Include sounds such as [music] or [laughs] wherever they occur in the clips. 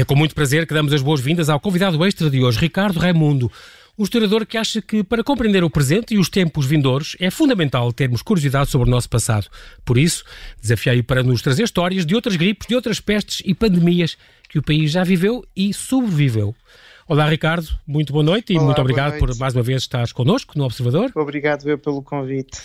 É com muito prazer que damos as boas-vindas ao convidado extra de hoje, Ricardo Raimundo. Um historiador que acha que, para compreender o presente e os tempos vindouros, é fundamental termos curiosidade sobre o nosso passado. Por isso, desafiei-o para nos trazer histórias de outras gripes, de outras pestes e pandemias que o país já viveu e sobreviveu. Olá, Ricardo, muito boa noite e Olá, muito obrigado por mais uma vez estares connosco no Observador. Obrigado eu pelo convite.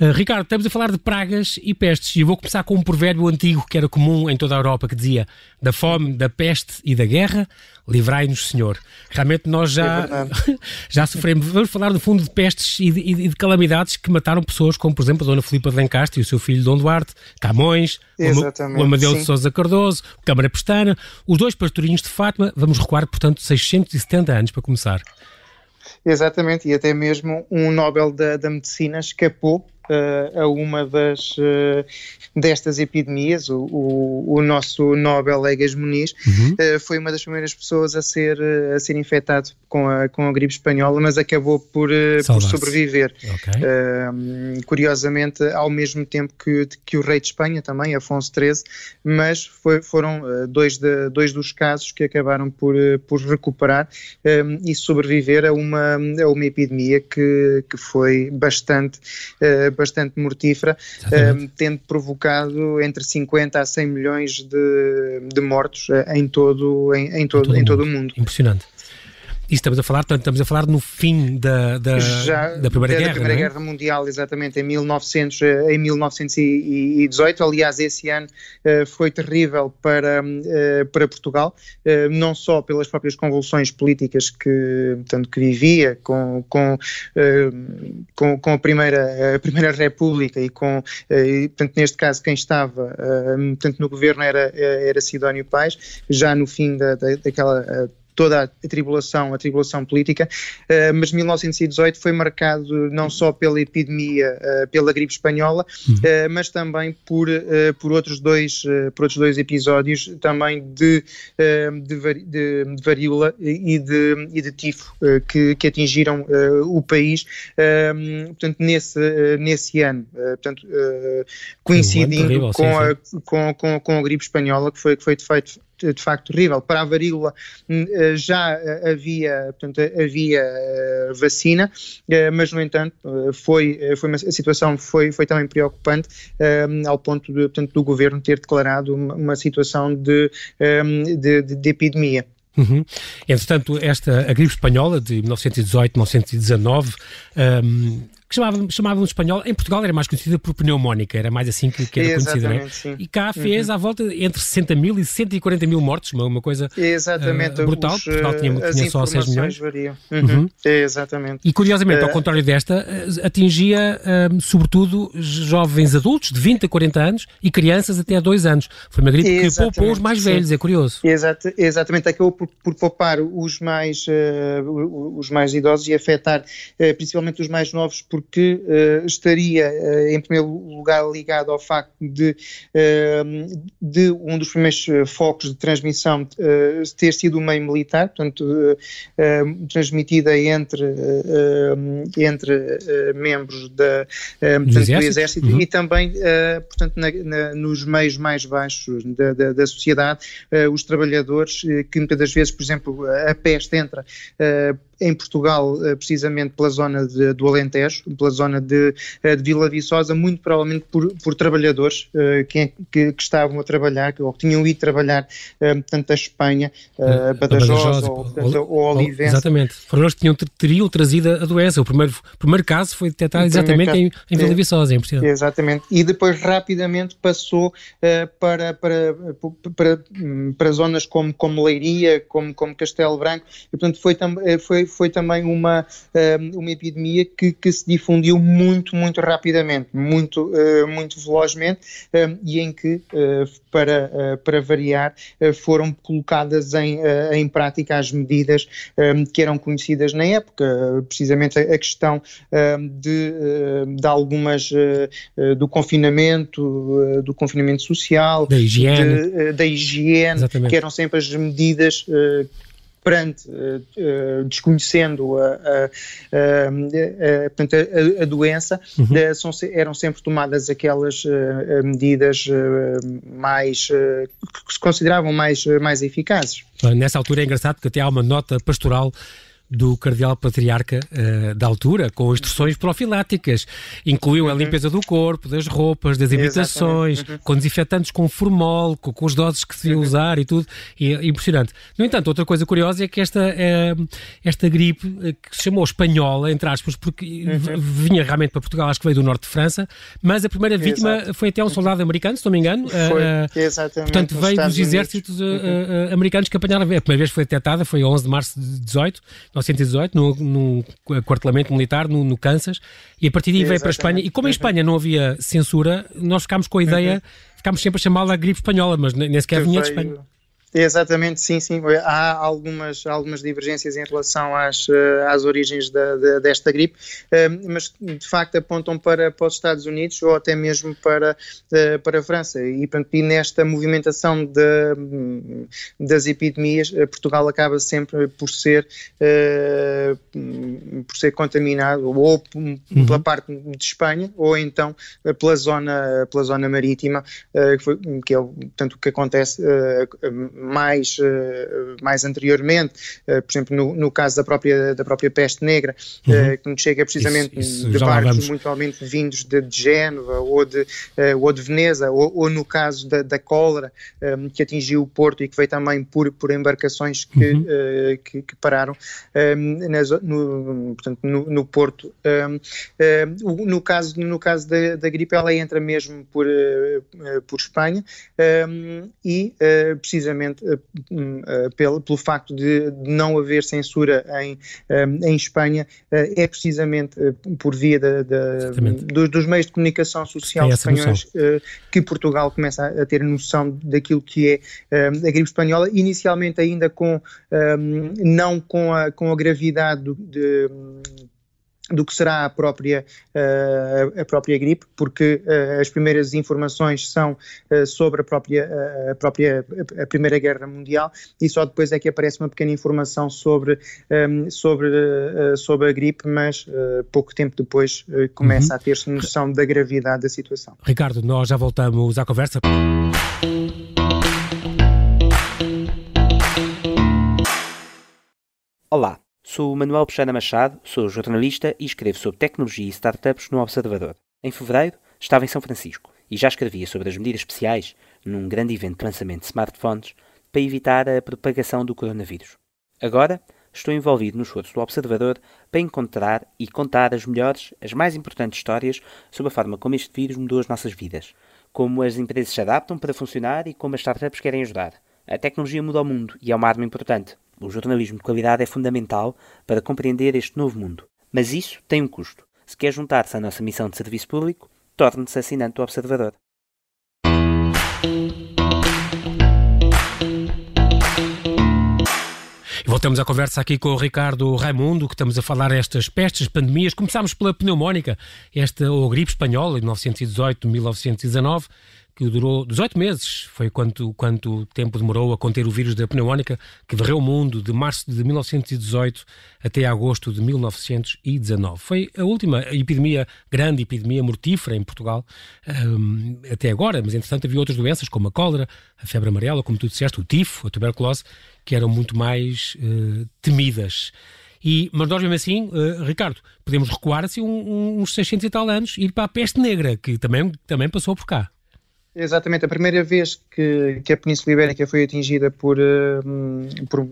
Uh, Ricardo, estamos a falar de pragas e pestes e eu vou começar com um provérbio antigo que era comum em toda a Europa que dizia da fome, da peste e da guerra, livrai-nos, Senhor. Realmente nós já, é [laughs] já sofremos. Vamos falar, no fundo, de pestes e de, e de, calamidades que mataram pessoas, como, por exemplo, a Dona Filipa de Lencastre e o seu filho Dom Duarte, Camões, Exatamente, o Amadeu sim. de Sousa Cardoso, Câmara Pestana, os dois pastorinhos de Fátima. Vamos recuar, portanto, 670 anos para começar. Exatamente, e até mesmo um Nobel da, da Medicina escapou uh, a uma das uh, destas epidemias, o, o, o, nosso Nobel Egas Muniz, uhum. uh, foi uma das primeiras pessoas a ser, a ser infectado com a, com a gripe espanhola, mas acabou por, por sobreviver. Okay. curiosamente, ao mesmo tempo que, que o rei de Espanha também, Afonso XIII, mas foi, foram dois, de, dois dos casos que acabaram por, por recuperar e sobreviver a uma, a uma epidemia que, que foi bastante bastante mortífera, um, ehm, tendo provocado entre 50 a 100 milhões de, de mortos uh, em todo, em, em todo, em todo, em todo o mundo. Impressionante. E estamos a falar, portanto, estamos a falar no fim da, da, Já, da Primeira da, Guerra. Da Primeira é? Guerra Mundial, exatamente, em, 1900, eh, em 1918. Aliás, esse ano uh, foi terrível para, uh, para Portugal, uh, não só pelas próprias convulsões políticas que, portanto, que vivia com, com, com, com, a, primeira, a Primeira República e com, e, portanto, neste caso, quem estava portanto, no governo era, era Sidónio Pais, já no fim da, da, daquela toda a tribulação, a tribulação política, uh, mas 1918 foi marcado não só pela epidemia, uh, pela gripe espanhola, uhum. uh, mas também por, por, outros dois, por outros dois episódios também de, de, de, de varíola e de, e de tifo que, que atingiram o país, portanto, nesse, nesse ano, portanto, coincidindo um terrível, com, sim, sim. A, com, com, com a gripe espanhola, que foi, que foi de feito de facto terrível. Para a varíola hum, eh, já eh, havia, portanto, havia eh, vacina, mas no entanto foi, foi uma, a situação foi, foi também preocupante um, ao ponto de, portanto, do governo ter declarado uma, uma situação de, um, de, de, de epidemia. Uhum. Entretanto, esta, a gripe espanhola de 1918-1919 um, que chamávamos, chamávamos espanhol, em Portugal era mais conhecida por pneumónica, era mais assim que, que era conhecida, né? Sim. E cá fez uhum. à volta entre 60 mil e 140 mil mortos, uma, uma coisa exatamente. Uh, brutal, Os, Portugal tinha, tinha só 6 milhões. Uhum. Uhum. exatamente. E curiosamente, uh, ao contrário desta, atingia uh, sobretudo jovens adultos de 20 a 40 anos e crianças até a 2 anos. Foi uma gripe que poupou os mais velhos, sim. é curioso. Exato, exatamente, acabou por, por poupar os mais, os mais idosos e afetar principalmente os mais novos, porque uh, estaria, uh, em primeiro lugar, ligado ao facto de, uh, de um dos primeiros focos de transmissão ter sido o meio militar, portanto, transmitida entre, entre membros da, portanto, do Exército uhum. e também, portanto, na, na, nos meios mais baixos da, da, da sociedade, os trabalhadores, que muitas das vezes, por exemplo, a peste entra em Portugal, eh, precisamente pela zona de, do Alentejo, pela zona de, eh, de Vila Viçosa, muito provavelmente por, por trabalhadores uh, que, que, que, estavam a trabalhar, ou que tinham ido trabalhar, portanto, a Espanha, uh, Badajoz, ou, ou, ou Olivença. Exatamente. Foram eles que tinham, teriam trazido a doença. O primeiro, primeiro caso foi detectado exatamente em, em Vila Viçosa, em Portugal. Exatamente. E depois rapidamente passou para, para, para, para, zonas como, como Leiria, como, como Castelo Branco, e portanto foi, foi, foi também uma, uma epidemia que, que se difundiu muito, muito rapidamente, muito, eh, muito velozmente, e em que, eh, para, eh, para variar, foram colocadas em, em prática as medidas que eram conhecidas na época, precisamente a questão de, de algumas do confinamento, do confinamento social, da higiene, de, da higiene que eram sempre as medidas perante, uh, desconhecendo a, a, a, a, doença, uhum. uh, são, eram sempre tomadas aquelas uh, medidas mais que se consideravam mais, mais eficazes. Nessa altura é engraçado porque até há uma nota pastoral do cardeal patriarca uh, da altura, com instruções profiláticas. Incluiu uhum. a limpeza do corpo, das roupas, das habitações, uhum. com desinfetantes com formol, com, com as doses que se devia uhum. usar e tudo. E, é impressionante. No entanto, outra coisa curiosa é que esta, uh, esta gripe, uh, que se chamou espanhola, entre aspas, porque uhum. vinha realmente para Portugal, acho que veio do norte de França, mas a primeira vítima Exato. foi até um soldado americano, se não me engano. Foi, exatamente. Portanto, veio dos exércitos uhum. americanos que apanharam. A primeira vez foi detectada, foi 11 de março de 18 1918, no, no quartelamento militar, no, no, Kansas, e a partir daí veio para a Espanha. E como em Espanha não havia censura, nós ficámos com a ideia, uhum. ficámos sempre a chamá-la gripe espanhola, mas nem sequer vinha de Espanha. Exatamente, sim, sim. Há algumas, algumas divergências em relação às, eh, às origens da, da, desta gripe, eh, mas de facto apontam para, para os Estados Unidos ou até mesmo para, eh, para a França. E, portanto, e nesta movimentação de, das epidemias, Portugal acaba sempre por ser, por ser contaminado ou uhum. pela parte de Espanha ou então pela zona, pela zona marítima, que, foi, que é portanto, o que acontece mais, uh, mais anteriormente, uh, por exemplo, no, no, caso da própria, da própria peste negra, uhum. uh, que nos chega precisamente isso, isso, de barcos muito provavelmente vindos de, de Génova ou de, ou de Veneza, ou, ou, no caso da, da cólera, que atingiu o Porto e que veio também por, por embarcações que, uhum. que, que, pararam nas, no, portanto, no, no Porto. No caso, no caso da, da gripe, ela entra mesmo por, por Espanha e precisamente precisamente eh, hum, eh, pelo, pelo facto de não haver censura em, eh, em Espanha, é precisamente por via da, da, dos, dos, meios de comunicação social espanhóis que Portugal começa a, ter noção daquilo que é a gripe espanhola, inicialmente ainda com não com a, com a gravidade de, do que será a própria, uh, a própria gripe, porque uh, as primeiras informações são uh, sobre a própria, a própria a Primeira Guerra Mundial e só depois é que aparece uma pequena informação sobre, um, sobre, sobre a gripe, mas pouco tempo depois começa uhum. a ter-se noção da gravidade da situação. Ricardo, nós já voltamos à conversa. Sou Manuel Peixana Machado, sou jornalista e escrevo sobre tecnologia e startups no Observador. Em fevereiro, estava em São Francisco e já escrevia sobre as medidas especiais num grande evento de lançamento de smartphones para evitar a propagação do coronavírus. Agora, estou envolvido nos esforço do Observador para encontrar e contar as melhores, as mais importantes histórias sobre a forma como este vírus mudou as nossas vidas, como as empresas se adaptam para funcionar e como as startups querem ajudar. A tecnologia muda o mundo e é uma arma importante. O jornalismo de qualidade é fundamental para compreender este novo mundo. Mas isso tem um custo. Se quer juntar-se à nossa missão de serviço público, torne-se assinante do Observador. Voltamos à conversa aqui com o Ricardo Raimundo, que estamos a falar estas pestes, pandemias. Começámos pela pneumónica, esta ou gripe espanhola, de 1918-1919 que durou 18 meses, foi quanto, quanto tempo demorou a conter o vírus da pneumónica, que varreu o mundo de março de 1918 até agosto de 1919. Foi a última epidemia, grande epidemia mortífera em Portugal, um, até agora, mas entretanto havia outras doenças, como a cólera, a febre amarela, como tu disseste, o tifo, a tuberculose, que eram muito mais uh, temidas. E, mas nós mesmo assim, uh, Ricardo, podemos recuar assim um, uns 600 e tal anos e ir para a peste negra, que também, também passou por cá. Exatamente, a primeira vez que, que a Península Ibérica foi atingida por, uh, por,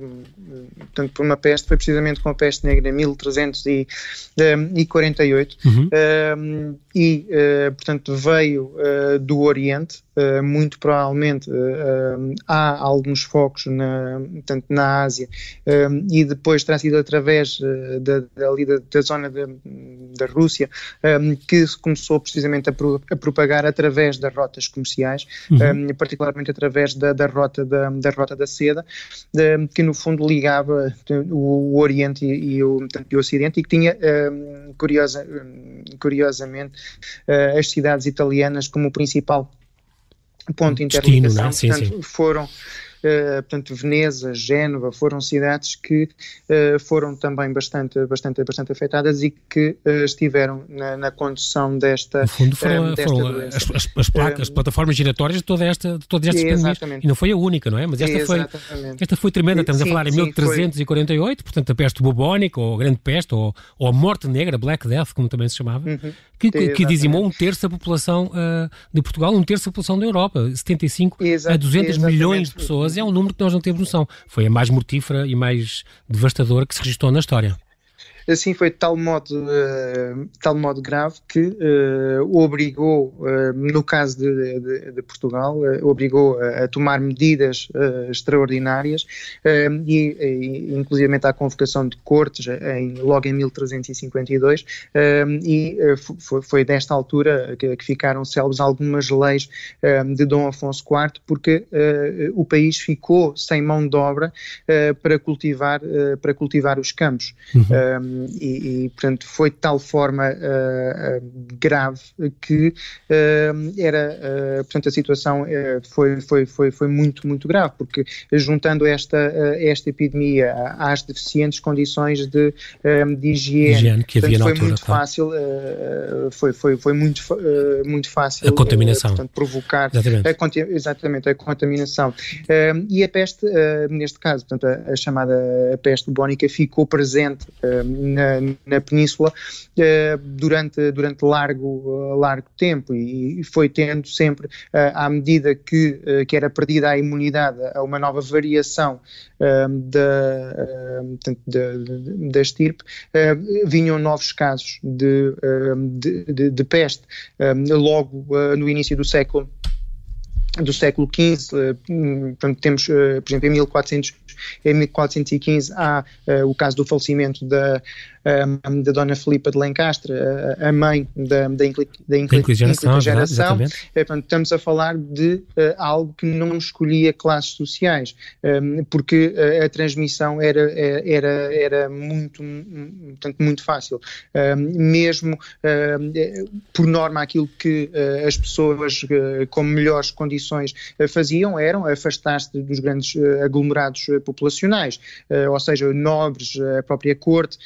portanto, por uma peste foi precisamente com a peste negra em 1348 uhum. uh, e, uh, portanto, veio do Oriente, muito provavelmente há alguns focos na, portanto, na Ásia. E depois terá sido através da, da, da zona da, da Rússia que se começou precisamente a, pro, a propagar através das rotas comerciais uhum. um, particularmente através da, da, rota da, da rota da seda, um, que no fundo ligava o, o Oriente e, e, o, e, o, Ocidente e que tinha, um, curiosa, curiosamente, uh, as cidades italianas como o principal ponto de interligação. Sim, Portanto, sim. foram portanto, Veneza, Génova, foram cidades que foram também bastante, bastante, bastante afetadas e que estiveram na, na condução desta, no fundo foram, desta foram as, as, as, placas, as plataformas giratórias de toda esta, de todas estas pandemias. E não foi a única, não é? Mas esta, foi, esta foi tremenda. Estamos sim, a falar em sim, 1348, foi... portanto, a peste bubónica, ou a grande peste, ou, ou a morte negra, Black Death, como também se chamava, uhum. que, que, dizimou um terço da população uh, de Portugal, um terço da população da Europa. 75 Exa a 200 milhões de pessoas é um número que nós não temos noção. Foi a mais mortífera e mais devastadora que se registrou na história. Assim foi de tal modo, uh, tal modo grave que uh, o obrigou, uh, no caso de, de, de Portugal, obrigou a, a, tomar medidas extraordinárias e, e inclusive à convocação de cortes em, logo em 1352 e foi, foi desta altura que, que, ficaram célebres algumas leis de Dom Afonso IV porque o país ficou sem mão de obra para cultivar para cultivar os campos. Uhum e, e, portanto, foi de tal forma uh, grave que uh, era, portanto, a situação foi, foi, foi, foi muito, muito grave, porque juntando esta, esta epidemia às deficientes condições de, de higiene, higiene que havia portanto, foi muito fácil, foi, foi, foi muito, muito fácil a contaminação. portanto, provocar exatamente. A, exatamente, a contaminação. e a peste, neste caso, portanto, a, a chamada peste bubónica ficou presente na, na Península uh, durante, durante largo, uh, largo tempo e, foi tendo sempre, uh, à medida que, que era perdida a imunidade, a uma nova variação da, da, da estirpe, vinham novos casos de, de, de, de peste. logo no início do século do século XV, portanto, temos, por exemplo, em 1400 em 1415 há uh, o caso do falecimento da, um, da Dona Filipa de Lencastre, a, mãe da, da, incli, da, incli, geração. geração. É, portanto, estamos a falar de uh, algo que não escolhia classes sociais, um, porque uh, a transmissão era, era, era muito, portanto, muito fácil. Um, mesmo por norma, aquilo que as pessoas com melhores condições faziam eram afastar-se dos grandes aglomerados populacionais, ou seja, nobres, a própria corte,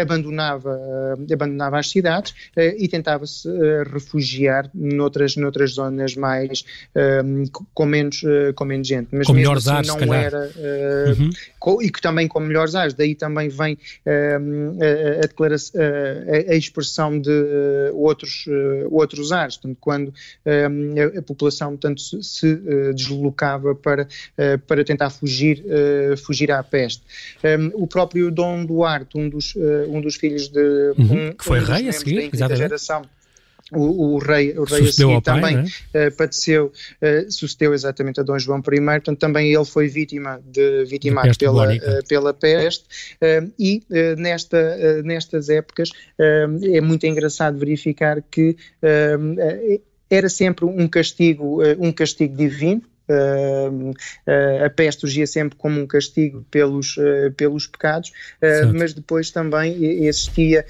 abandonava, uh, abandonava as cidades uh, e tentava-se uh, refugiar noutras, noutras zonas mais com, menos, com menos gente. Mas com melhores assim, ares, não era uhum. com, e que também com melhores ares. Daí também vem a, a, declaração, a, a, expressão de outros, outros ares. Portanto, quando a, a, população tanto se, se deslocava para, para tentar fugir, fugir à peste. o próprio Dom Duarte, um dos, um dos filhos de uhum, um, que foi um rei a seguir, exatamente. geração. O, o, rei, o rei a seguir também é? uh, padeceu, uh, sucedeu exatamente a Dom João I, portanto também ele foi vítima de vitimado pela, uh, pela peste e nesta, nestas épocas é muito engraçado verificar que era sempre um castigo, um castigo divino, a peste surgia sempre como um castigo pelos, uh, pelos pecados, mas depois também existia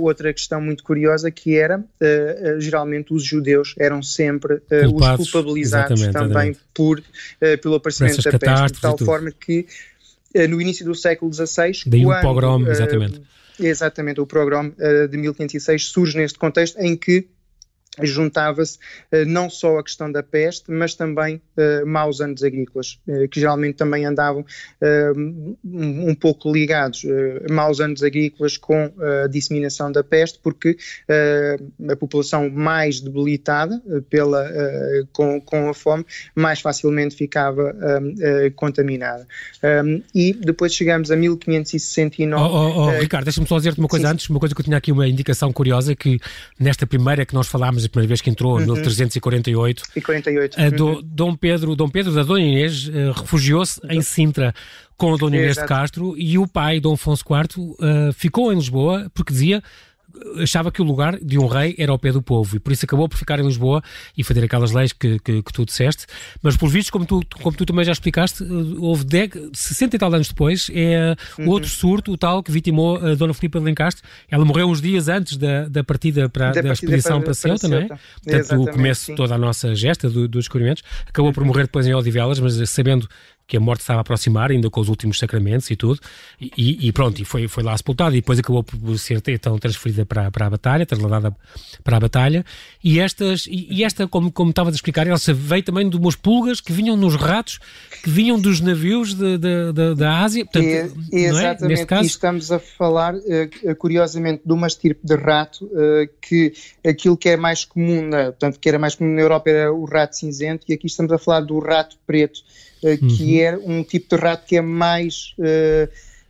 outra questão muito curiosa que era, geralmente os judeus eram sempre Culpados, os culpabilizados também por, pelo aparecimento da peste, de tal forma que no início do século XVI, Daí quando, o pogrom, exatamente. exatamente, o pogrom de 1506 surge neste contexto em que juntava-se uh, não só a questão da peste, mas também uh, maus anos agrícolas, uh, que geralmente também andavam um, um, pouco ligados, maus anos agrícolas com a disseminação da peste, porque a população mais debilitada pela, com, com a fome mais facilmente ficava contaminada. Um, e depois chegamos a 1569. Oh, oh, oh Ricardo, deixa-me só dizer-te uma coisa sim. antes, uma coisa que eu tinha aqui uma indicação curiosa, que nesta primeira que nós falámos a primeira vez que entrou, em uhum. 1348. E 48. Uhum. Do, Dom Pedro, Dom Pedro da Dona Inês uh, refugiou-se em Sintra com a Dona Inês Exato. de Castro e o pai, Dom Afonso IV, uh, eh, ficou em Lisboa porque dizia achava que o lugar de um rei era ao pé do povo e por isso acabou por ficar em Lisboa e fazer aquelas leis que, que, que tu disseste. Mas, por vistos, como tu, como tu também já explicaste, eh, houve de, 60 e tal anos depois, é uhum. outro surto, o tal que vitimou a Dona Filipa de Lencastre. Ela morreu uns dias antes da, da partida para da, da expedição para, para, Ceuta, não é? Portanto, o começo sim. toda a nossa gesta do, dos descobrimentos. Acabou uhum. por morrer depois em Odivelas, mas sabendo que a morte estava a aproximar, ainda com os últimos sacramentos e tudo, e, e pronto, e foi, foi lá sepultado, e depois acabou por ser então transferida para, para a batalha, trasladada para a batalha, e, estas, e, esta, como, como estava a explicar, ela veio também de umas pulgas que vinham nos ratos, que vinham dos navios de, de, de da Ásia, portanto, é, exatamente, é? Neste caso... e estamos a falar, uh, curiosamente, de uma estirpe de rato, uh, que aquilo que é mais comum, na, portanto, que era mais comum na Europa era o rato cinzento, e aqui estamos a falar do rato preto, que uhum. é um tipo de rato que é mais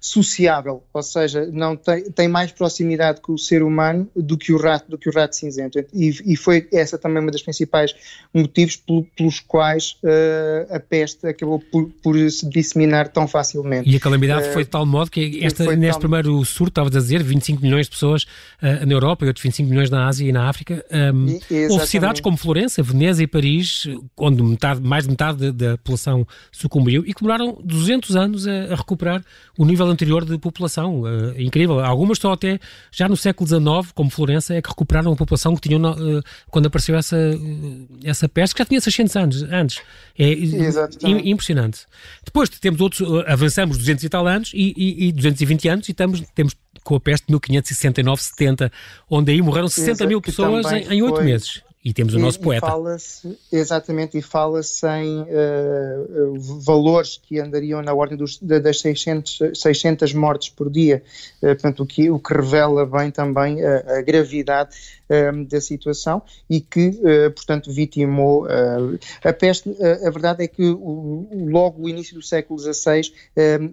sociável, ou seja, não tem, tem mais proximidade com o ser humano do que o rato, do que o rato cinzento. E, e foi essa também uma das principais motivos pelos quais uh, a peste acabou por, por, se disseminar tão facilmente. E a calamidade uh, foi de tal modo que esta, neste tal... primeiro surto, estavas a dizer, 25 milhões de pessoas uh, na Europa e outros 25 milhões na Ásia e na África. Um, e, houve cidades como Florença, Veneza e Paris, onde metade, mais de metade da população sucumbiu e que demoraram 200 anos a, a recuperar o nível anterior de população. Uh, incrível. Algumas estão até já no século XIX, como Florença, é que recuperaram a população que tinham uh, quando apareceu essa, uh, essa peste, que já tinha 600 anos antes. É impressionante. Depois temos outros, avançamos 200 e tal anos e, e, e 220 anos e estamos, temos com a peste 1569-70, onde aí morreram 60 Exato, mil pessoas em, oito meses. E temos o nosso poeta. E fala-se, exatamente, e fala-se em uh, valores que andariam na ordem dos, das 600, 600 mortes por dia, uh, portanto, o que, o que revela bem também a, a gravidade uh, da situação e que, portanto, vitimou a peste. a verdade é que o, logo o início do século XVI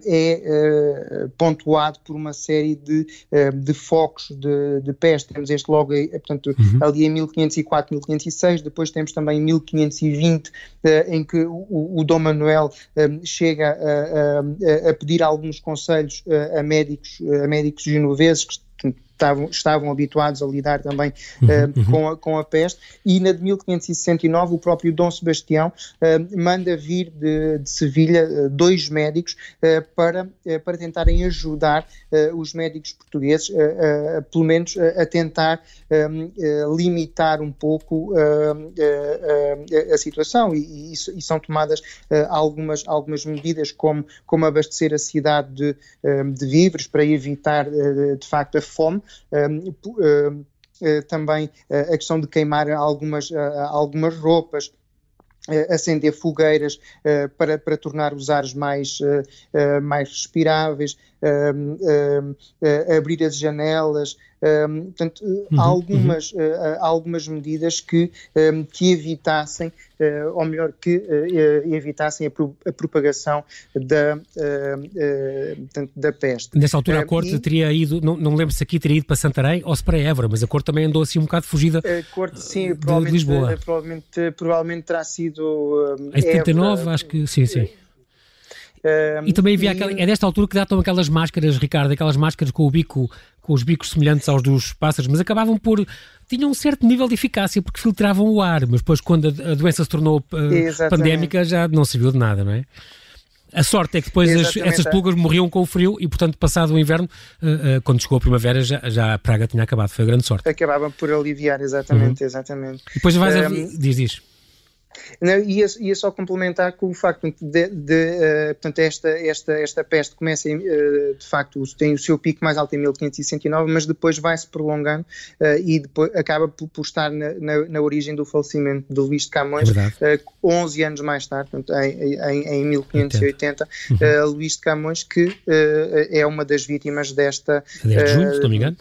é pontuado por uma série de, de focos de, de peste. Temos este logo, portanto, uhum. ali em 1504, 1506, depois temos também 1520, eh, em que o, o Dom Manuel eh, chega a, a, a, pedir alguns conselhos a médicos, a médicos genoveses que estavam, estavam habituados a lidar também uh, com, a, com a peste, e na de 1569 o próprio Dom Sebastião uh, manda vir de, de Sevilha uh, dois médicos para, para tentarem ajudar os médicos portugueses, pelo menos a tentar limitar um pouco a situação, e, e, e são tomadas algumas, algumas medidas como, como abastecer a cidade de, de víveres para evitar de facto a fome, também a questão de queimar algumas, algumas roupas, acender fogueiras para, para tornar os ares mais, mais respiráveis, abrir as janelas, um, portanto, uhum, há, algumas, uhum. uh, algumas medidas que, que evitassem, ou melhor, que evitassem a, pro, a, propagação da, portanto, da peste. Nessa altura a corte e, teria ido, não, não lembro se aqui teria ido para Santarém ou se para Évora, mas a corte também andou assim um bocado fugida a corte, sim, de, provavelmente, de Lisboa. Provavelmente, provavelmente terá sido... em 79, Évora, acho que sim, sim e também havia e... aquela, é desta altura que datam aquelas máscaras, Ricardo, aquelas máscaras com o bico, com os bicos semelhantes aos dos pássaros, mas acabavam por tinham um certo nível de eficácia porque filtravam o ar, mas depois quando a, a doença se tornou uh, pandémica já não serviu de nada, não é? A sorte é que depois as, essas pulgas morriam com o frio e, portanto, passado o inverno, uh, uh, quando chegou a primavera, já, já, a praga tinha acabado. Foi a grande sorte. Acabavam por aliviar, exatamente, uhum. exatamente. E depois vais um, a... Diz, diz. Não, ia, ia só complementar com o facto de, de uh, portanto, esta, esta, esta peste começa, uh, de facto, tem o seu pico mais alto em 1569, mas depois vai-se prolongando uh, e depois acaba por, por estar na, na, na, origem do falecimento de Luís de Camões, é 11 anos mais tarde, portanto, em, em, em 1580, uhum. Luís de Camões, que é uma das vítimas desta... Desde junho, se não me engano?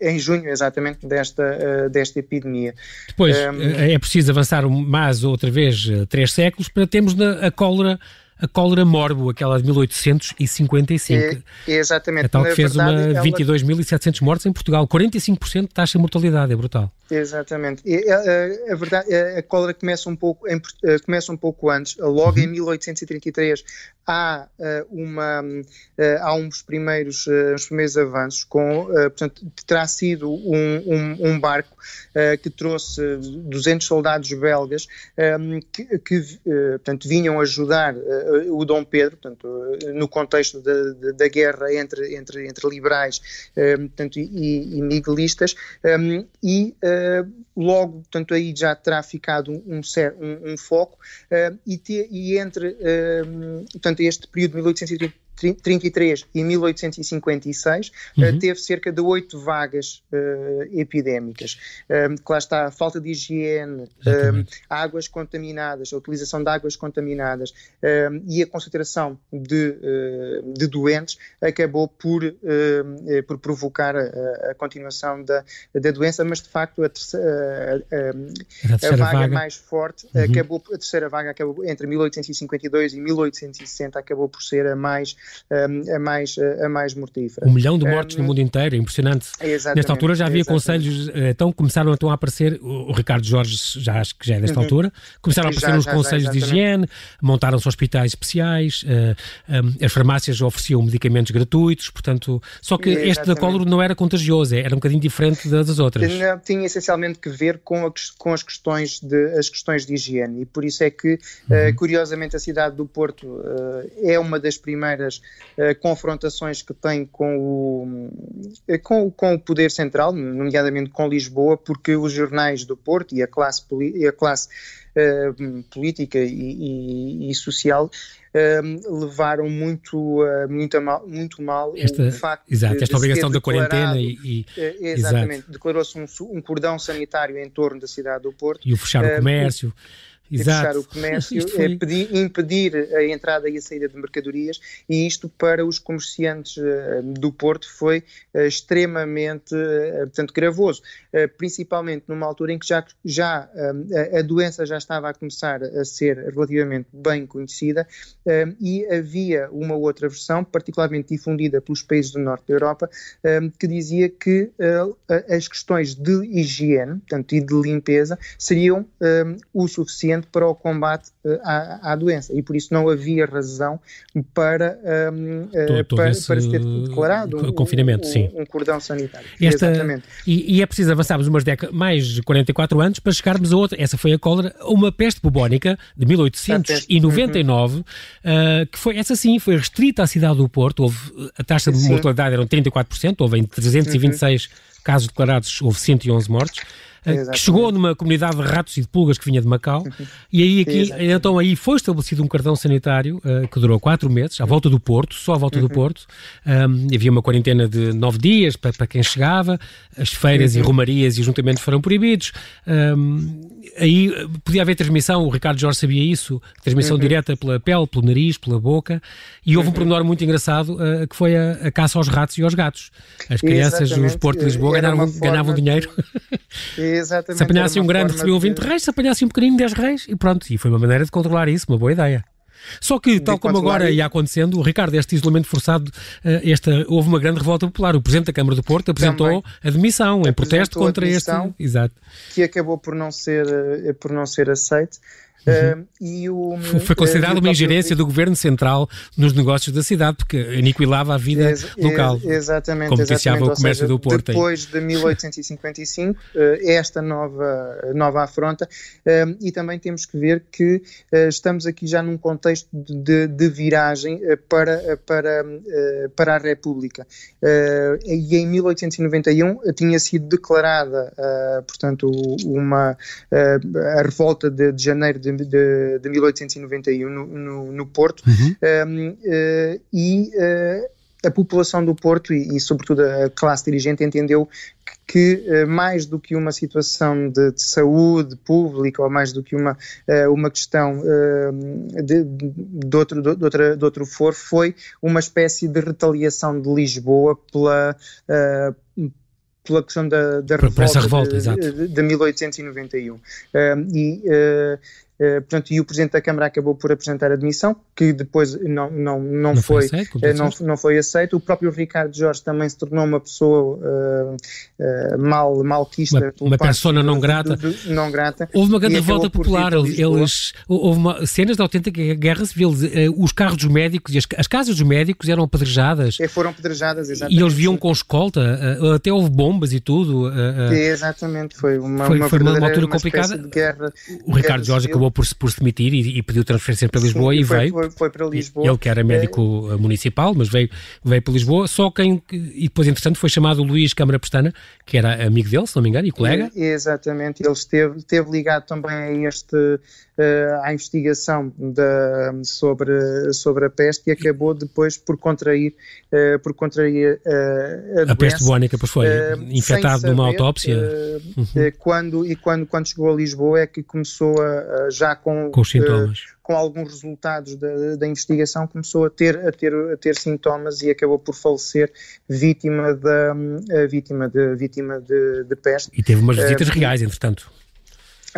Em junho, exatamente, desta, desta epidemia. Depois, é preciso avançar mais ou outra vez eh, três séculos para termos a cólera a cólera morbo, aquela de 1855. É, exatamente. A tal que fez verdade, uma 22.700 mortes em Portugal. 45% de taxa de mortalidade, é brutal. Exatamente. E, a, a, verdade, a cólera começa um pouco, em, eh, começa um pouco antes. Logo uhum. em 1833 há, uma, há uns primeiros, uns primeiros avanços com, portanto, terá sido um, um, um barco que trouxe 200 soldados belgas que, que portanto, vinham ajudar o Dom Pedro, portanto, no contexto da, da, da guerra entre, entre, entre liberais portanto, e, e miguelistas, e logo, portanto, aí já terá ficado um, um, um foco, e, te, e entre, portanto, este período de 1830 33 e 1856, eh, uhum. teve cerca de oito vagas uh, epidémicas. Um, que lá está a falta de higiene, um, águas contaminadas, a utilização de águas contaminadas um, e a concentração de, uh, de doentes acabou por, uh, por provocar a, a, continuação da, da doença, mas de facto a, terceira, a, a vaga, vaga, mais forte uhum. acabou, a terceira vaga acabou entre 1852 e 1860 acabou por ser a mais a, mais, a mais mortífera. Um milhão de mortes um, no mundo inteiro, é impressionante. Nesta altura já havia conselhos, eh, então começaram então a aparecer, o Ricardo Jorge já acho que já é desta uhum. altura, começaram a aparecer já, os já, conselhos já, de higiene, montaram-se hospítais especiais, uh, as farmácias ofereciam medicamentos gratuitos, portanto, só que exatamente. este da cólera não era contagioso, era um bocadinho diferente das outras. Não, tinha essencialmente que ver com, a, com as, questões de, as questões de higiene e por isso é que, uhum. uh, curiosamente, a cidade do Porto uh, é uma das primeiras uh, confrontações que tem com o, uh, com, com, o poder central, nomeadamente com Lisboa, porque os jornais do Porto e a classe, e a classe uh, política e, e, e social levaram muito, muito, mal, muito mal esta, o facto exato, de, esta obrigação da quarentena e, e exatamente, declarou-se um, um, cordão sanitário em torno da cidade do Porto. E o fechar o comércio Exato. fechar o comércio, [laughs] foi... é pedir, impedir a entrada e a saída de mercadorias, e isto para os comerciantes uh, do Porto foi uh, extremamente uh, portanto, gravoso, principalmente numa altura em que já, já a doença já estava a começar a ser relativamente bem conhecida e havia uma outra versão, particularmente difundida pelos países do norte da Europa, que dizia que as questões de higiene portanto, e de limpeza seriam o suficiente para o combate uh, à, à, doença e por isso não havia razão para, um, uh, para, para, se ter declarado um, confinamento, um, sim. um cordão sanitário. Esta, Exatamente. E, e, é preciso avançarmos umas décadas, mais de 44 anos para chegarmos a outra, essa foi a cólera, uma peste bubónica de 1899, uhum. uh, que foi, essa sim, foi restrita à cidade do Porto, houve, a taxa de sim. mortalidade era 34%, houve em 326 uhum. casos declarados, houve 111 mortes. Exatamente. que chegou numa comunidade de ratos e de pulgas que vinha de Macau, [laughs] e aí aqui, então aí foi estabelecido um cartão sanitário uh, que durou quatro meses, à volta do Porto, só à volta uhum. do Porto. Um, havia uma quarentena de nove dias para, para quem chegava, as feiras uhum. e romarias e juntamentos foram proibidos. Um, aí eh, podia haver transmissão, o Ricardo Jorge sabia isso, transmissão uhum. direta pela pele, pelo nariz, pela boca, e houve um uhum. pormenor muito engraçado uh, que foi a, a, caça aos ratos e aos gatos. As crianças dos Porto de Lisboa ganhavam, ganhavam dinheiro. [laughs] Exatamente. Se apanhassem um grande, recebiam 20 de... reis, se apanhassem um pequenino, 10 reis, e pronto. E foi uma maneira de controlar isso, uma boa ideia. Só que, tal como agora ia acontecendo, o Ricardo, este isolamento forçado, eh, esta, houve uma grande revolta popular. O Presidente da Câmara do Porto apresentou Também. a demissão em protesto contra este. Exato. Que acabou por não ser, eh, por não ser aceito. Uhum. Uh, e o, Foi considerado uh, uma ingerência do governo central nos negócios da cidade, porque aniquilava a vida ex local. Ex exatamente. Como exatamente. o comércio seja, do Porto. Depois aí. de 1855, uh, esta nova, nova afronta, e também temos que ver que estamos aqui já num contexto de, de viragem para, para, para a República. e em 1891 tinha sido declarada, portanto, uma, a revolta de, de janeiro de de, de, de 1891 no, no, no Porto, uhum. um, uh, e uh, a população do Porto e, e, sobretudo, a classe dirigente entendeu que, uh, mais do que uma situação de, de, saúde pública ou mais do que uma, uma questão de, de, outro, de, outra, de outro foro, foi uma espécie de retaliação de Lisboa pela pela questão da, da revolta, revolta de, de, de, 1891. Uh, e uh, portanto, e o Presidente da Câmara acabou por apresentar a demissão, que depois não, não, não, não foi, foi aceito, não, não foi aceito. O próprio Ricardo Jorge também se tornou uma pessoa mal, malquista. Uma, uma persona não grata. Do, do, não grata. Houve uma grande revolta popular. Eles, houve uma, cenas de autêntica guerra civil. Os carros dos médicos e as, as casas dos médicos eram apedrejadas. E foram apedrejadas, exatamente. E eles viam com escolta, até houve bombas e tudo. Exatamente, foi uma, foi, uma, foi uma, uma altura complicada. Guerra, o Ricardo Jorge civil. Acabou por, por se demitir e, e pediu transferência para Lisboa Sim, e foi, veio. Foi, foi, para Lisboa. Ele que era médico é... municipal, mas veio, veio para Lisboa. Só quem. E depois, entretanto, foi chamado Luís Câmara Pestana, que era amigo dele, se não me engano, e colega. exatamente, ele esteve, esteve ligado também a este à investigação da, sobre, sobre a peste e acabou depois por contrair, uh, por contrair uh, a, a peste bubónica, pois foi, infectado saber, numa autópsia. Uhum. quando, e quando, quando chegou a Lisboa é que começou a, já com, com os sintomas com alguns resultados da, da, investigação, começou a ter, a, ter, a ter sintomas e acabou por falecer vítima, da, vítima, de, vítima de, de peste. E teve umas visitas uh, reais, entretanto.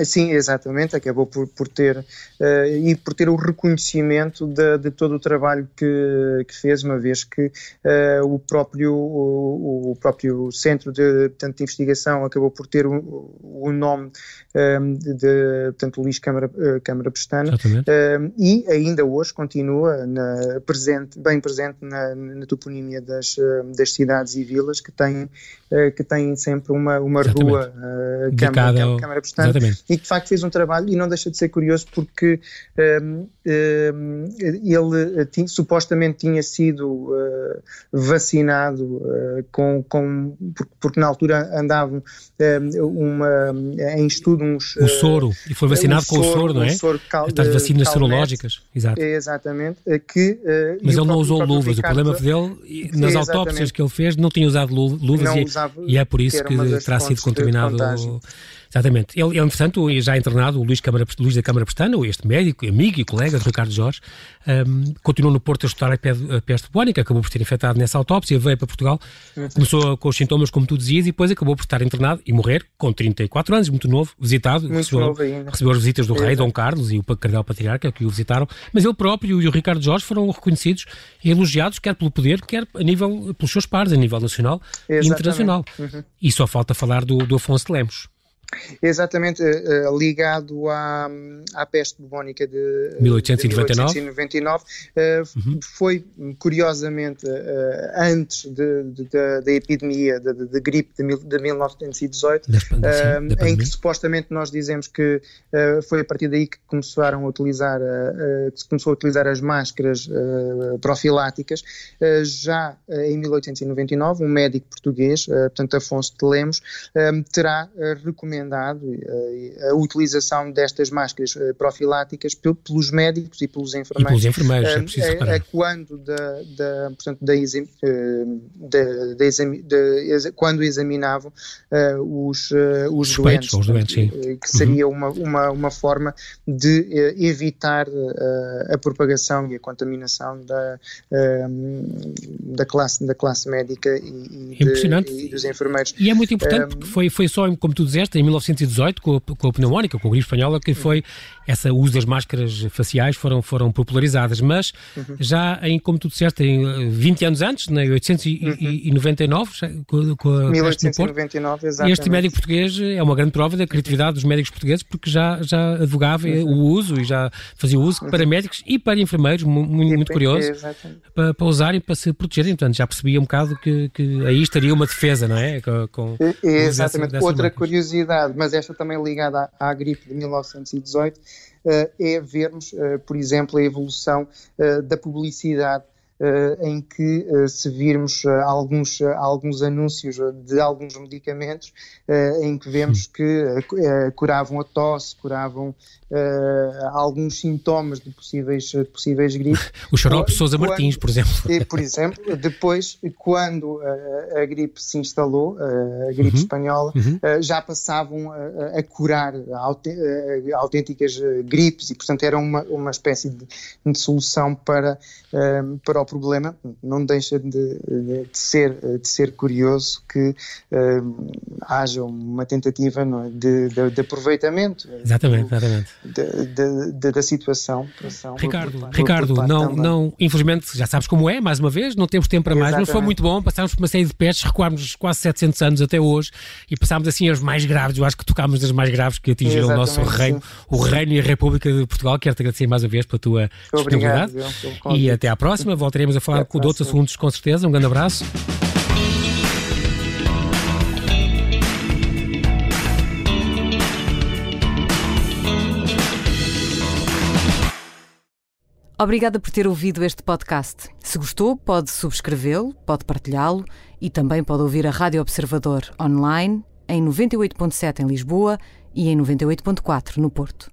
Sim, exatamente, acabou por, por ter uh, e por ter o reconhecimento de, de, todo o trabalho que, que fez, uma vez que uh, o, próprio, o, o, próprio centro de, portanto, de investigação acabou por ter o, o nome um, ehm, de, portanto, Luís Câmara, uh, Câmara Pestana ehm, e ainda hoje continua na, presente, bem presente na, na toponímia das, das cidades e vilas que têm, que têm sempre uma, uma rua Câmara, Câmara Pestana. Exatamente e de facto fez um trabalho e não deixa de ser curioso porque um, um, ele tinha, supostamente tinha sido uh, vacinado uh, com, com porque, porque, na altura andavam um, uma, em estudo uns... O soro, e foi vacinado com o soro, não é? Soro cal, Estas vacinas serológicas, exato. Exatamente. Que, uh, Mas ele não usou luvas, o problema dele, nas autópsias que ele fez, não tinha usado luvas e, usava, e, é por isso que, que terá sido contaminado... Exatamente. Ele, ele, entretanto, já internado, o Luís, Câmara, Luís da Câmara Pestana, este médico, amigo e colega de Ricardo Jorge, um, continuou no Porto a estudar a peste bubónica, acabou por ter infectado nessa autópsia, veio para Portugal, começou com os sintomas, como tu dizias, e depois acabou por estar internado e morrer com 34 anos, muito novo, visitado, muito recebeu, novo ainda. recebeu as visitas do rei, Dom Carlos e o Cardeal Patriarca, que o visitaram, mas ele próprio e o Ricardo Jorge foram reconhecidos e elogiados, quer pelo poder, quer a nível, pelos seus pares, a nível nacional Exatamente. e internacional. Uhum. E só falta falar do, do Afonso de Lemos. Exatamente, uh, ligado à, à peste bubónica de 1899, de 1899 uh, uhum. foi curiosamente antes de, de, da epidemia de, gripe de, mil, de 1918, da, em que supostamente nós dizemos que foi a partir daí que começaram a utilizar, que se começou a utilizar as máscaras profiláticas. já em 1899, um médico português, portanto Afonso de Lemos, terá recomendado recomendado eh, a utilização destas máscaras eh, profiláticas pelos médicos e pelos enfermeiros. E pelos enfermeiros, é preciso a, a quando da, da, portanto, da, da, da quando examinavam os, os Suspeitos, doentes, os doentes sim. que seria uhum. uma, uma, uma forma de evitar a propagação e a contaminação da, da, classe, da classe médica e, e, de, e dos enfermeiros. E é muito importante porque foi, foi só, como tu disseste, em 1918, com a, com a pneumónica, com a gripe espanhola, que foi essa uso das máscaras faciais foram, foram popularizadas. Mas uhum. já em, como tu disseste, em 20 anos antes, em 1899, uhum. com, com a 1899, exatamente. este médico português é uma grande prova da criatividade dos médicos portugueses, porque já, já advogava uhum. o uso e já fazia uso para médicos e para enfermeiros, muito, muito curioso, para, para usarem, para se protegerem. Portanto, já percebia um bocado que, que aí estaria uma defesa, não é? Com, com, exatamente. Dessa, Outra curiosidade mas esta também ligada à, à gripe de 1918, uh, eh, é vermos, uh, por exemplo, a evolução uh, da publicidade em que, uh, se virmos uh, alguns, alguns anúncios de alguns medicamentos, em que vemos que curavam a tosse, curavam alguns sintomas de possíveis, de possíveis gripes. [laughs] O xarope Sousa Martins, por exemplo. [laughs] por exemplo, depois, quando a gripe se instalou, a gripe uhum. espanhola, uhum. já passavam a, a curar autênticas gripes e, portanto, era uma, uma espécie de, de solução para, para o problema, não deixa de, de, ser, de ser curioso que uh, haja uma tentativa é, de, de, de, aproveitamento exatamente, do, exatamente. da situação. Ricardo, por, Ricardo por não, não, infelizmente, já sabes como é, mais uma vez, não temos tempo para mais, exatamente. mas foi muito bom, passámos por uma série de pestes, recuámos quase 700 anos até hoje e passámos assim aos mais graves, eu acho que tocámos das mais graves que atingiram o nosso reino, sim. o reino e a República de Portugal. Quero-te agradecer mais uma vez pela tua disponibilidade. E até à próxima, voltaremos a falar com, de outros assuntos com certeza. Um grande abraço. Obrigada por ter ouvido este podcast. Se gostou, pode subscrevê-lo, pode partilhá-lo e também pode ouvir a Rádio Observador online em 98.7 em Lisboa e em 98.4 no Porto.